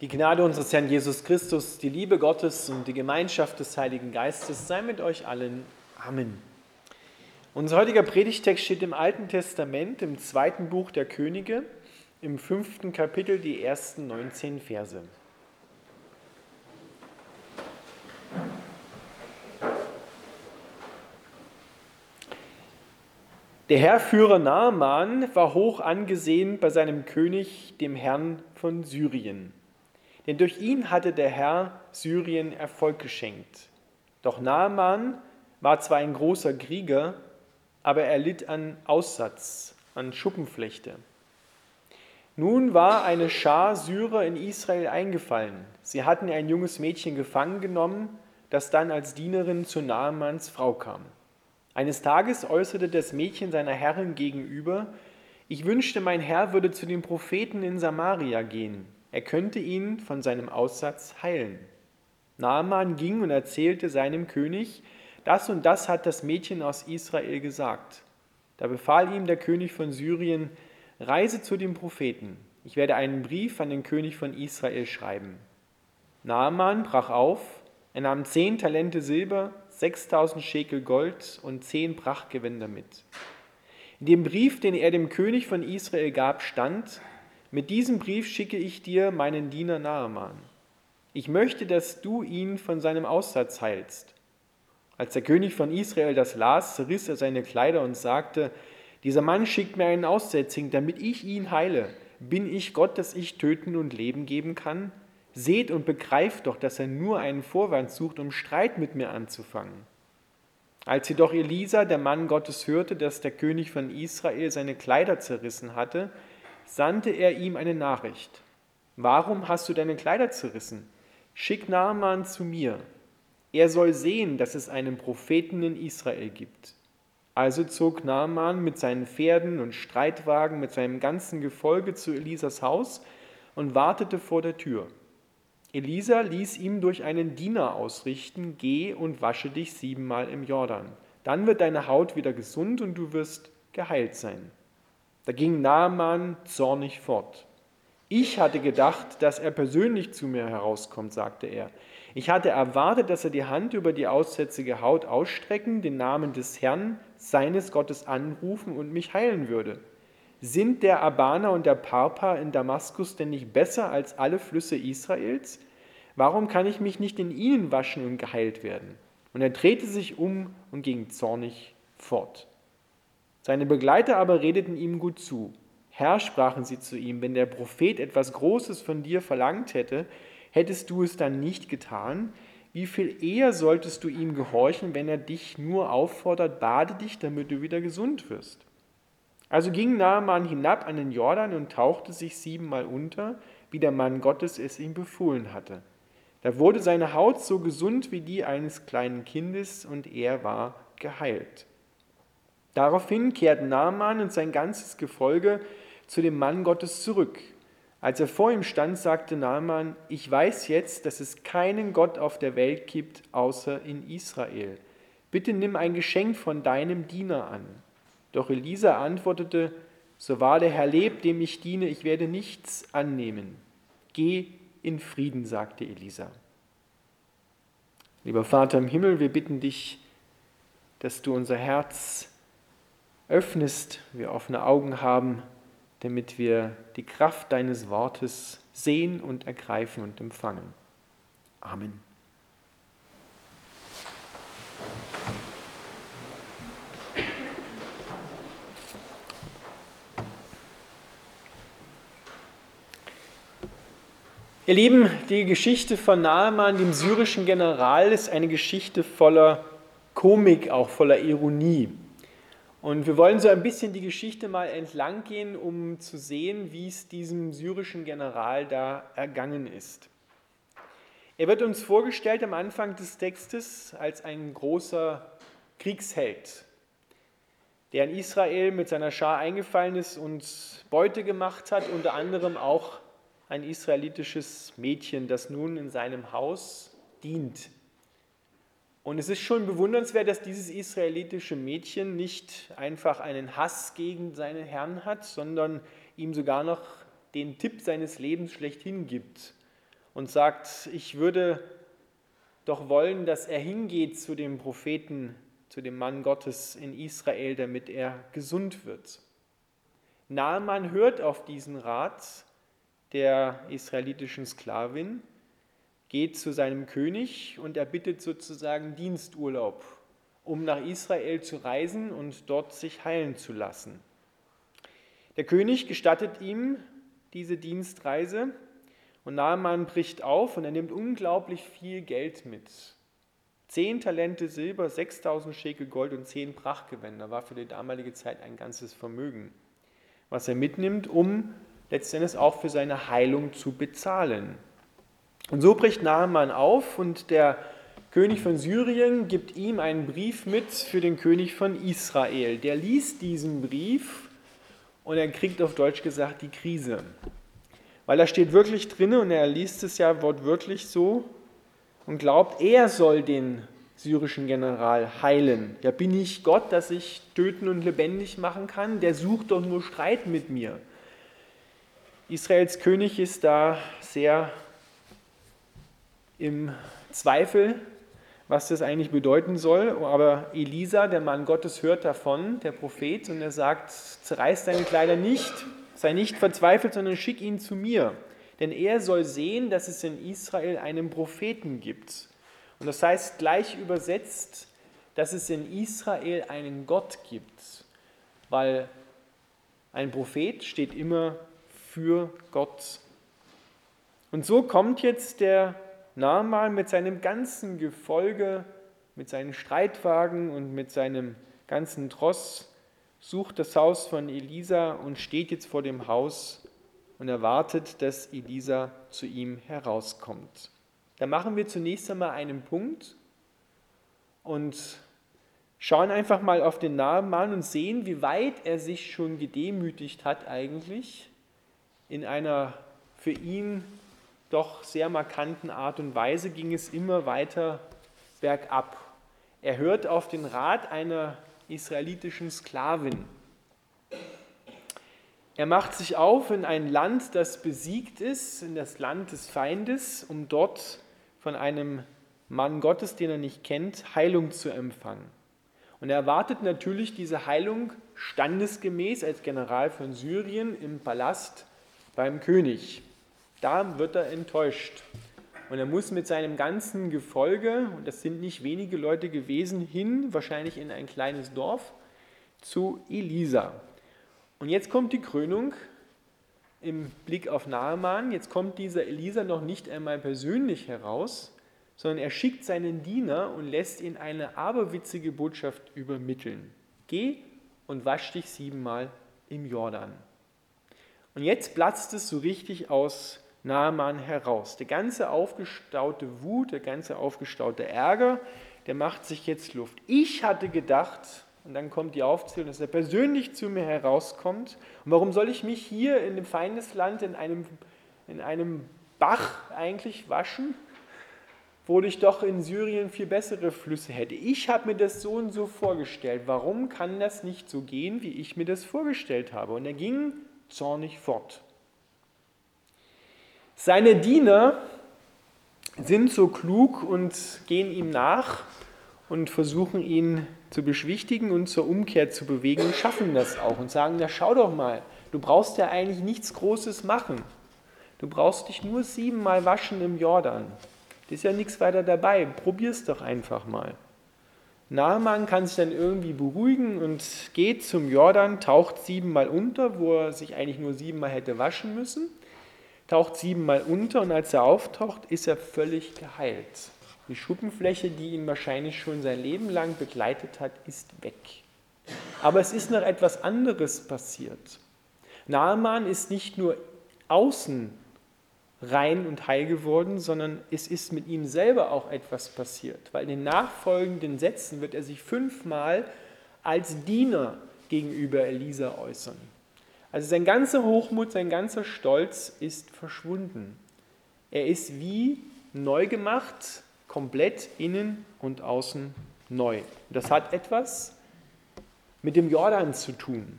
Die Gnade unseres Herrn Jesus Christus, die Liebe Gottes und die Gemeinschaft des Heiligen Geistes sei mit euch allen. Amen. Unser heutiger Predigtext steht im Alten Testament, im zweiten Buch der Könige, im fünften Kapitel, die ersten 19 Verse. Der Herrführer Naaman war hoch angesehen bei seinem König, dem Herrn von Syrien. Denn durch ihn hatte der Herr Syrien Erfolg geschenkt. Doch Naaman war zwar ein großer Krieger, aber er litt an Aussatz, an Schuppenflechte. Nun war eine Schar Syrer in Israel eingefallen. Sie hatten ein junges Mädchen gefangen genommen, das dann als Dienerin zu Naamans Frau kam. Eines Tages äußerte das Mädchen seiner Herrin gegenüber, ich wünschte, mein Herr würde zu den Propheten in Samaria gehen er könnte ihn von seinem Aussatz heilen. Naaman ging und erzählte seinem König, das und das hat das Mädchen aus Israel gesagt. Da befahl ihm der König von Syrien, reise zu dem Propheten, ich werde einen Brief an den König von Israel schreiben. Naaman brach auf, er nahm zehn Talente Silber, sechstausend Schekel Gold und zehn Prachtgewänder mit. In dem Brief, den er dem König von Israel gab, stand, mit diesem Brief schicke ich dir meinen Diener Naaman. Ich möchte, dass du ihn von seinem Aussatz heilst. Als der König von Israel das las, zerriss er seine Kleider und sagte, dieser Mann schickt mir einen Aussätzigen, damit ich ihn heile. Bin ich Gott, dass ich töten und Leben geben kann? Seht und begreift doch, dass er nur einen Vorwand sucht, um Streit mit mir anzufangen. Als jedoch Elisa, der Mann Gottes, hörte, dass der König von Israel seine Kleider zerrissen hatte, sandte er ihm eine Nachricht. Warum hast du deine Kleider zerrissen? Schick Naaman zu mir. Er soll sehen, dass es einen Propheten in Israel gibt. Also zog Naaman mit seinen Pferden und Streitwagen, mit seinem ganzen Gefolge zu Elisas Haus und wartete vor der Tür. Elisa ließ ihm durch einen Diener ausrichten, geh und wasche dich siebenmal im Jordan. Dann wird deine Haut wieder gesund und du wirst geheilt sein. Da ging Naaman zornig fort. Ich hatte gedacht, dass er persönlich zu mir herauskommt, sagte er. Ich hatte erwartet, dass er die Hand über die aussätzige Haut ausstrecken, den Namen des Herrn, seines Gottes anrufen und mich heilen würde. Sind der Abana und der Parpa in Damaskus denn nicht besser als alle Flüsse Israels? Warum kann ich mich nicht in ihnen waschen und geheilt werden? Und er drehte sich um und ging zornig fort. Seine Begleiter aber redeten ihm gut zu. Herr, sprachen sie zu ihm, wenn der Prophet etwas Großes von dir verlangt hätte, hättest du es dann nicht getan? Wie viel eher solltest du ihm gehorchen, wenn er dich nur auffordert, bade dich, damit du wieder gesund wirst? Also ging Naaman hinab an den Jordan und tauchte sich siebenmal unter, wie der Mann Gottes es ihm befohlen hatte. Da wurde seine Haut so gesund wie die eines kleinen Kindes und er war geheilt. Daraufhin kehrten Naaman und sein ganzes Gefolge zu dem Mann Gottes zurück. Als er vor ihm stand, sagte Naaman, ich weiß jetzt, dass es keinen Gott auf der Welt gibt, außer in Israel. Bitte nimm ein Geschenk von deinem Diener an. Doch Elisa antwortete, so wahr der Herr lebt, dem ich diene, ich werde nichts annehmen. Geh in Frieden, sagte Elisa. Lieber Vater im Himmel, wir bitten dich, dass du unser Herz öffnest, wir offene Augen haben, damit wir die Kraft deines Wortes sehen und ergreifen und empfangen. Amen. Ihr Lieben, die Geschichte von Naaman, dem syrischen General, ist eine Geschichte voller Komik, auch voller Ironie. Und wir wollen so ein bisschen die Geschichte mal entlang gehen, um zu sehen, wie es diesem syrischen General da ergangen ist. Er wird uns vorgestellt am Anfang des Textes als ein großer Kriegsheld, der in Israel mit seiner Schar eingefallen ist und Beute gemacht hat, unter anderem auch ein israelitisches Mädchen, das nun in seinem Haus dient. Und es ist schon bewundernswert, dass dieses israelitische Mädchen nicht einfach einen Hass gegen seinen Herrn hat, sondern ihm sogar noch den Tipp seines Lebens schlechthin gibt. und sagt, ich würde doch wollen, dass er hingeht zu dem Propheten, zu dem Mann Gottes in Israel, damit er gesund wird. Naaman hört auf diesen Rat der israelitischen Sklavin, geht zu seinem König und er bittet sozusagen Diensturlaub, um nach Israel zu reisen und dort sich heilen zu lassen. Der König gestattet ihm diese Dienstreise und Naaman bricht auf und er nimmt unglaublich viel Geld mit. Zehn Talente Silber, 6000 Schekel Gold und zehn Prachtgewänder war für die damalige Zeit ein ganzes Vermögen, was er mitnimmt, um letztendlich auch für seine Heilung zu bezahlen. Und so bricht Naaman auf und der König von Syrien gibt ihm einen Brief mit für den König von Israel. Der liest diesen Brief und er kriegt auf Deutsch gesagt die Krise. Weil da steht wirklich drin und er liest es ja wortwörtlich so und glaubt, er soll den syrischen General heilen. Ja, bin ich Gott, dass ich töten und lebendig machen kann? Der sucht doch nur Streit mit mir. Israels König ist da sehr im Zweifel, was das eigentlich bedeuten soll. Aber Elisa, der Mann Gottes, hört davon, der Prophet, und er sagt, zerreiß deine Kleider nicht, Sei nicht verzweifelt, sondern schick ihn zu mir. Denn er soll sehen, dass es in Israel einen Propheten gibt. Und das heißt gleich übersetzt, dass es in Israel einen Gott gibt. Weil ein Prophet steht immer für Gott. Und so kommt jetzt der Naaman mit seinem ganzen Gefolge, mit seinen Streitwagen und mit seinem ganzen Tross sucht das Haus von Elisa und steht jetzt vor dem Haus und erwartet, dass Elisa zu ihm herauskommt. Da machen wir zunächst einmal einen Punkt und schauen einfach mal auf den Namen an und sehen, wie weit er sich schon gedemütigt hat eigentlich in einer für ihn doch sehr markanten Art und Weise ging es immer weiter bergab. Er hört auf den Rat einer israelitischen Sklavin. Er macht sich auf in ein Land, das besiegt ist, in das Land des Feindes, um dort von einem Mann Gottes, den er nicht kennt, Heilung zu empfangen. Und er erwartet natürlich diese Heilung standesgemäß als General von Syrien im Palast beim König. Da wird er enttäuscht. Und er muss mit seinem ganzen Gefolge, und das sind nicht wenige Leute gewesen, hin, wahrscheinlich in ein kleines Dorf, zu Elisa. Und jetzt kommt die Krönung im Blick auf Naaman. Jetzt kommt dieser Elisa noch nicht einmal persönlich heraus, sondern er schickt seinen Diener und lässt ihn eine aberwitzige Botschaft übermitteln. Geh und wasch dich siebenmal im Jordan. Und jetzt platzt es so richtig aus Naaman heraus. Der ganze aufgestaute Wut, der ganze aufgestaute Ärger, der macht sich jetzt Luft. Ich hatte gedacht, und dann kommt die Aufzählung, dass er persönlich zu mir herauskommt. Und warum soll ich mich hier in dem Feindesland in einem, in einem Bach eigentlich waschen, wo ich doch in Syrien viel bessere Flüsse hätte? Ich habe mir das so und so vorgestellt. Warum kann das nicht so gehen, wie ich mir das vorgestellt habe? Und er ging zornig fort. Seine Diener sind so klug und gehen ihm nach und versuchen ihn zu beschwichtigen und zur Umkehr zu bewegen und schaffen das auch und sagen, ja schau doch mal, du brauchst ja eigentlich nichts Großes machen. Du brauchst dich nur siebenmal waschen im Jordan. Das ist ja nichts weiter dabei. Probier es doch einfach mal. Naaman kann sich dann irgendwie beruhigen und geht zum Jordan, taucht siebenmal unter, wo er sich eigentlich nur siebenmal hätte waschen müssen taucht siebenmal unter und als er auftaucht, ist er völlig geheilt. Die Schuppenfläche, die ihn wahrscheinlich schon sein Leben lang begleitet hat, ist weg. Aber es ist noch etwas anderes passiert. Naaman ist nicht nur außen rein und heil geworden, sondern es ist mit ihm selber auch etwas passiert, weil in den nachfolgenden Sätzen wird er sich fünfmal als Diener gegenüber Elisa äußern. Also sein ganzer Hochmut, sein ganzer Stolz ist verschwunden. Er ist wie neu gemacht, komplett innen und außen neu. Das hat etwas mit dem Jordan zu tun.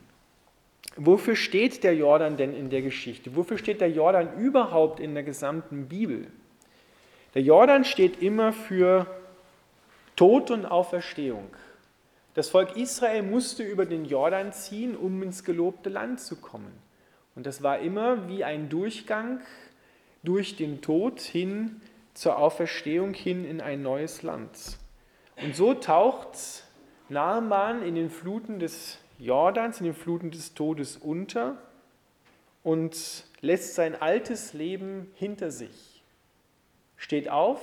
Wofür steht der Jordan denn in der Geschichte? Wofür steht der Jordan überhaupt in der gesamten Bibel? Der Jordan steht immer für Tod und Auferstehung. Das Volk Israel musste über den Jordan ziehen, um ins gelobte Land zu kommen. Und das war immer wie ein Durchgang durch den Tod hin zur Auferstehung hin in ein neues Land. Und so taucht Naaman in den Fluten des Jordans, in den Fluten des Todes unter und lässt sein altes Leben hinter sich, steht auf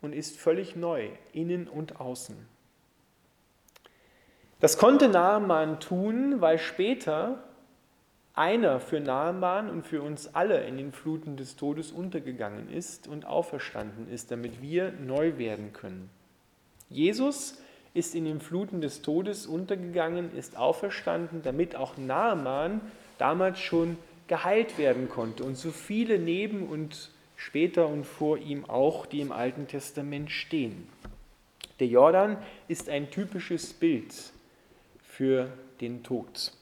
und ist völlig neu, innen und außen. Das konnte Naaman tun, weil später einer für Naaman und für uns alle in den Fluten des Todes untergegangen ist und auferstanden ist, damit wir neu werden können. Jesus ist in den Fluten des Todes untergegangen, ist auferstanden, damit auch Naaman damals schon geheilt werden konnte und so viele neben und später und vor ihm auch, die im Alten Testament stehen. Der Jordan ist ein typisches Bild für den Tod.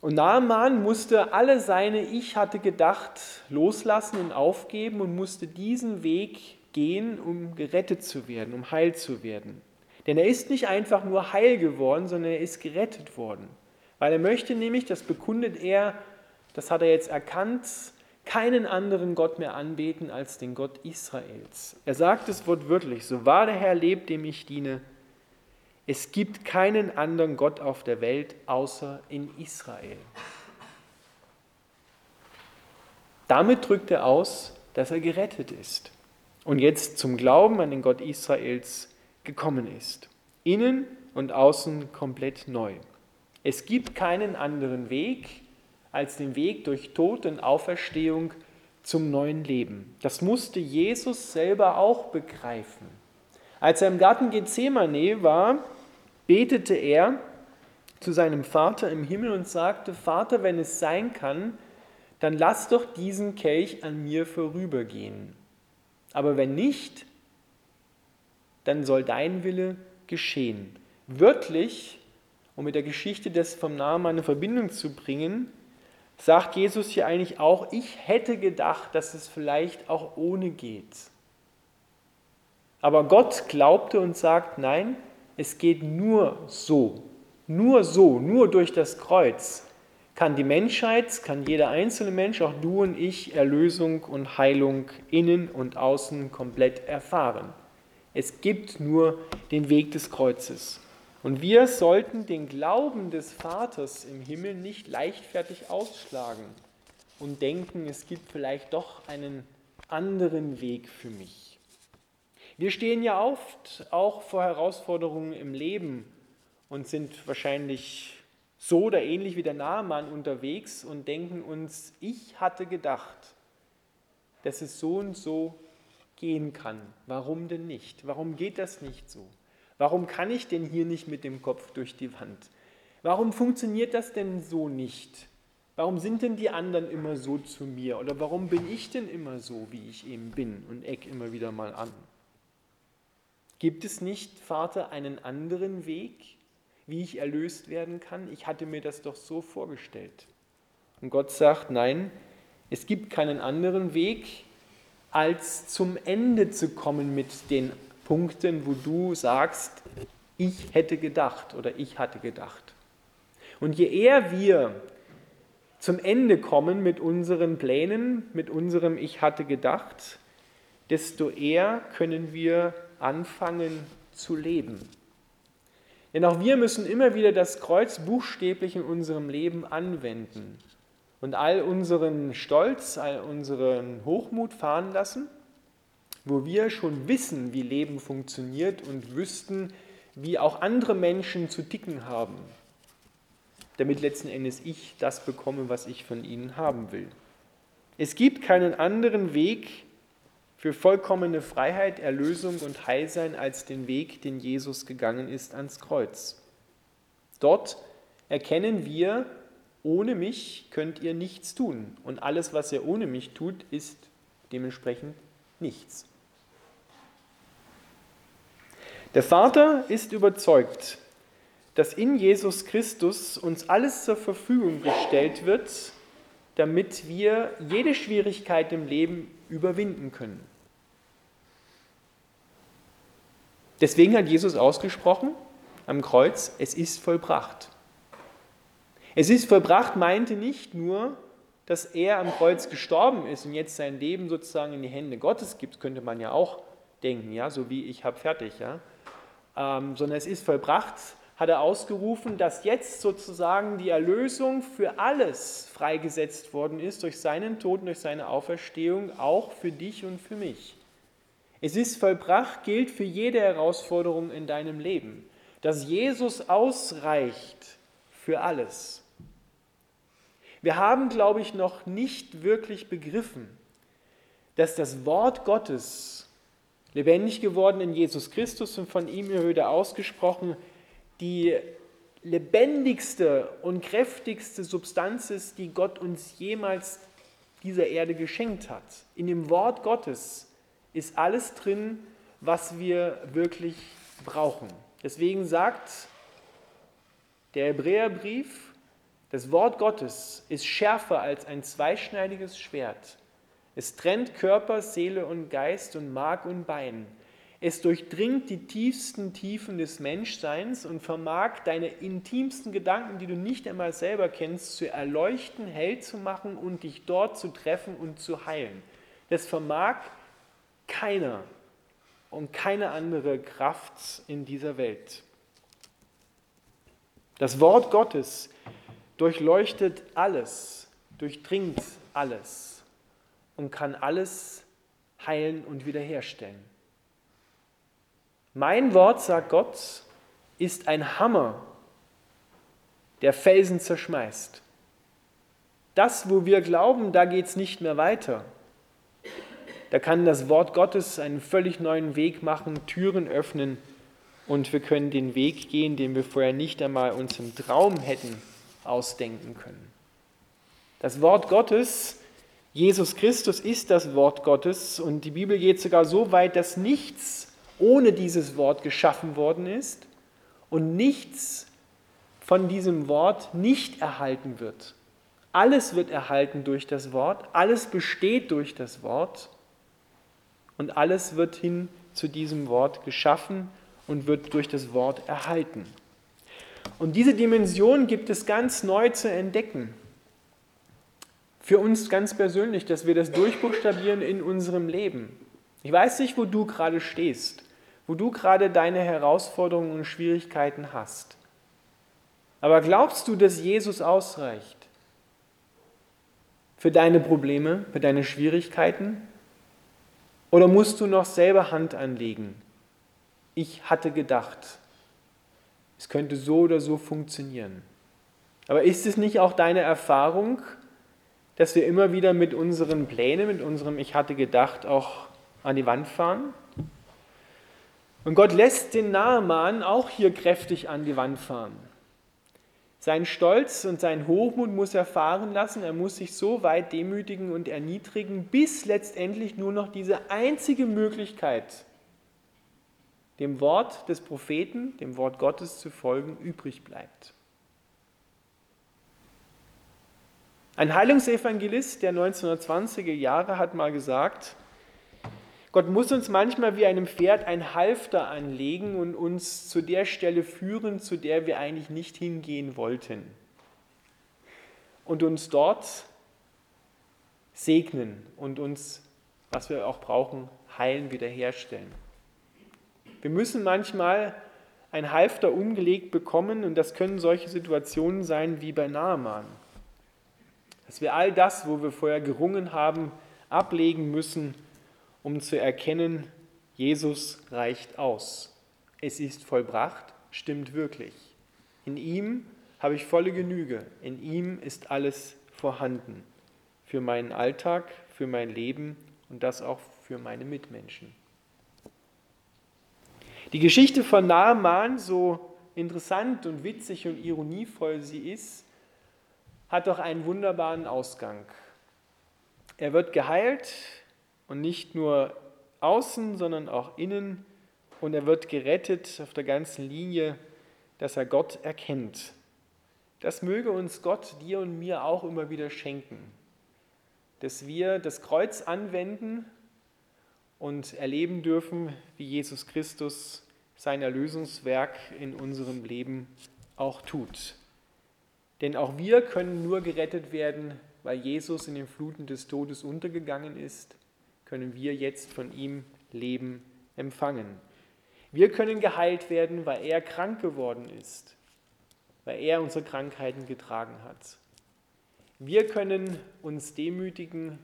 Und Naaman musste alle seine Ich hatte gedacht loslassen und aufgeben und musste diesen Weg gehen, um gerettet zu werden, um heil zu werden. Denn er ist nicht einfach nur heil geworden, sondern er ist gerettet worden. Weil er möchte nämlich, das bekundet er, das hat er jetzt erkannt, keinen anderen Gott mehr anbeten als den Gott Israels. Er sagt es wortwörtlich, so wahr der Herr lebt, dem ich diene, es gibt keinen anderen Gott auf der Welt außer in Israel. Damit drückt er aus, dass er gerettet ist und jetzt zum Glauben an den Gott Israels gekommen ist. Innen und außen komplett neu. Es gibt keinen anderen Weg als den Weg durch Tod und Auferstehung zum neuen Leben. Das musste Jesus selber auch begreifen. Als er im Garten Gethsemane war, betete er zu seinem Vater im Himmel und sagte, Vater, wenn es sein kann, dann lass doch diesen Kelch an mir vorübergehen. Aber wenn nicht, dann soll dein Wille geschehen. Wörtlich, um mit der Geschichte des vom Namen eine Verbindung zu bringen, sagt Jesus hier eigentlich auch, ich hätte gedacht, dass es vielleicht auch ohne geht. Aber Gott glaubte und sagt, nein, es geht nur so, nur so, nur durch das Kreuz kann die Menschheit, kann jeder einzelne Mensch, auch du und ich, Erlösung und Heilung innen und außen komplett erfahren. Es gibt nur den Weg des Kreuzes. Und wir sollten den Glauben des Vaters im Himmel nicht leichtfertig ausschlagen und denken, es gibt vielleicht doch einen anderen Weg für mich. Wir stehen ja oft auch vor Herausforderungen im Leben und sind wahrscheinlich so oder ähnlich wie der Nahmann unterwegs und denken uns, ich hatte gedacht, dass es so und so gehen kann. Warum denn nicht? Warum geht das nicht so? Warum kann ich denn hier nicht mit dem Kopf durch die Wand? Warum funktioniert das denn so nicht? Warum sind denn die anderen immer so zu mir? Oder warum bin ich denn immer so, wie ich eben bin und eck immer wieder mal an? Gibt es nicht, Vater, einen anderen Weg, wie ich erlöst werden kann? Ich hatte mir das doch so vorgestellt. Und Gott sagt, nein, es gibt keinen anderen Weg, als zum Ende zu kommen mit den Punkten, wo du sagst, ich hätte gedacht oder ich hatte gedacht. Und je eher wir zum Ende kommen mit unseren Plänen, mit unserem Ich hatte gedacht, desto eher können wir anfangen zu leben. Denn auch wir müssen immer wieder das Kreuz buchstäblich in unserem Leben anwenden und all unseren Stolz, all unseren Hochmut fahren lassen, wo wir schon wissen, wie Leben funktioniert und wüssten, wie auch andere Menschen zu ticken haben, damit letzten Endes ich das bekomme, was ich von ihnen haben will. Es gibt keinen anderen Weg für vollkommene Freiheit, Erlösung und Heilsein als den Weg, den Jesus gegangen ist ans Kreuz. Dort erkennen wir, ohne mich könnt ihr nichts tun. Und alles, was ihr ohne mich tut, ist dementsprechend nichts. Der Vater ist überzeugt, dass in Jesus Christus uns alles zur Verfügung gestellt wird, damit wir jede Schwierigkeit im Leben überwinden können. Deswegen hat Jesus ausgesprochen am Kreuz, es ist vollbracht. Es ist vollbracht meinte nicht nur, dass er am Kreuz gestorben ist und jetzt sein Leben sozusagen in die Hände Gottes gibt, könnte man ja auch denken, ja, so wie ich habe fertig, ja. Ähm, sondern es ist vollbracht, hat er ausgerufen, dass jetzt sozusagen die Erlösung für alles freigesetzt worden ist durch seinen Tod durch seine Auferstehung, auch für dich und für mich. Es ist vollbracht, gilt für jede Herausforderung in deinem Leben, dass Jesus ausreicht für alles. Wir haben, glaube ich, noch nicht wirklich begriffen, dass das Wort Gottes, lebendig geworden in Jesus Christus und von ihm wieder ausgesprochen, die lebendigste und kräftigste Substanz ist, die Gott uns jemals dieser Erde geschenkt hat. In dem Wort Gottes ist alles drin, was wir wirklich brauchen. Deswegen sagt der Hebräerbrief, das Wort Gottes ist schärfer als ein zweischneidiges Schwert. Es trennt Körper, Seele und Geist und Mark und Bein. Es durchdringt die tiefsten Tiefen des Menschseins und vermag deine intimsten Gedanken, die du nicht einmal selber kennst, zu erleuchten, hell zu machen und dich dort zu treffen und zu heilen. Das vermag keiner und keine andere Kraft in dieser Welt. Das Wort Gottes durchleuchtet alles, durchdringt alles und kann alles heilen und wiederherstellen. Mein Wort, sagt Gott, ist ein Hammer, der Felsen zerschmeißt. Das, wo wir glauben, da geht es nicht mehr weiter. Da kann das Wort Gottes einen völlig neuen Weg machen, Türen öffnen und wir können den Weg gehen, den wir vorher nicht einmal uns im Traum hätten ausdenken können. Das Wort Gottes, Jesus Christus ist das Wort Gottes und die Bibel geht sogar so weit, dass nichts ohne dieses Wort geschaffen worden ist und nichts von diesem Wort nicht erhalten wird. Alles wird erhalten durch das Wort, alles besteht durch das Wort und alles wird hin zu diesem Wort geschaffen und wird durch das Wort erhalten. Und diese Dimension gibt es ganz neu zu entdecken. Für uns ganz persönlich, dass wir das durchbuchstabieren in unserem Leben. Ich weiß nicht, wo du gerade stehst, wo du gerade deine Herausforderungen und Schwierigkeiten hast. Aber glaubst du, dass Jesus ausreicht für deine Probleme, für deine Schwierigkeiten? Oder musst du noch selber Hand anlegen? Ich hatte gedacht, es könnte so oder so funktionieren. Aber ist es nicht auch deine Erfahrung, dass wir immer wieder mit unseren Plänen, mit unserem Ich hatte gedacht, auch an die Wand fahren? Und Gott lässt den Nahmann auch hier kräftig an die Wand fahren. Sein Stolz und sein Hochmut muss er fahren lassen. Er muss sich so weit demütigen und erniedrigen, bis letztendlich nur noch diese einzige Möglichkeit, dem Wort des Propheten, dem Wort Gottes zu folgen, übrig bleibt. Ein Heilungsevangelist der 1920er Jahre hat mal gesagt, Gott muss uns manchmal wie einem Pferd ein Halfter anlegen und uns zu der Stelle führen, zu der wir eigentlich nicht hingehen wollten. Und uns dort segnen und uns, was wir auch brauchen, heilen, wiederherstellen. Wir müssen manchmal ein Halfter umgelegt bekommen und das können solche Situationen sein wie bei Naaman. Dass wir all das, wo wir vorher gerungen haben, ablegen müssen um zu erkennen, Jesus reicht aus. Es ist vollbracht, stimmt wirklich. In ihm habe ich volle Genüge. In ihm ist alles vorhanden. Für meinen Alltag, für mein Leben und das auch für meine Mitmenschen. Die Geschichte von Naaman, so interessant und witzig und ironievoll sie ist, hat doch einen wunderbaren Ausgang. Er wird geheilt, und nicht nur außen, sondern auch innen. Und er wird gerettet auf der ganzen Linie, dass er Gott erkennt. Das möge uns Gott, dir und mir auch immer wieder schenken, dass wir das Kreuz anwenden und erleben dürfen, wie Jesus Christus sein Erlösungswerk in unserem Leben auch tut. Denn auch wir können nur gerettet werden, weil Jesus in den Fluten des Todes untergegangen ist, können wir jetzt von ihm Leben empfangen. Wir können geheilt werden, weil er krank geworden ist, weil er unsere Krankheiten getragen hat. Wir können uns demütigen,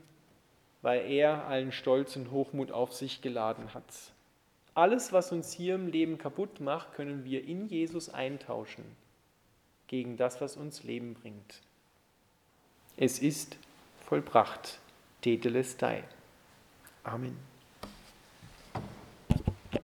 weil er allen Stolz und Hochmut auf sich geladen hat. Alles, was uns hier im Leben kaputt macht, können wir in Jesus eintauschen gegen das, was uns Leben bringt. Es ist vollbracht. Tetelestai. Amen.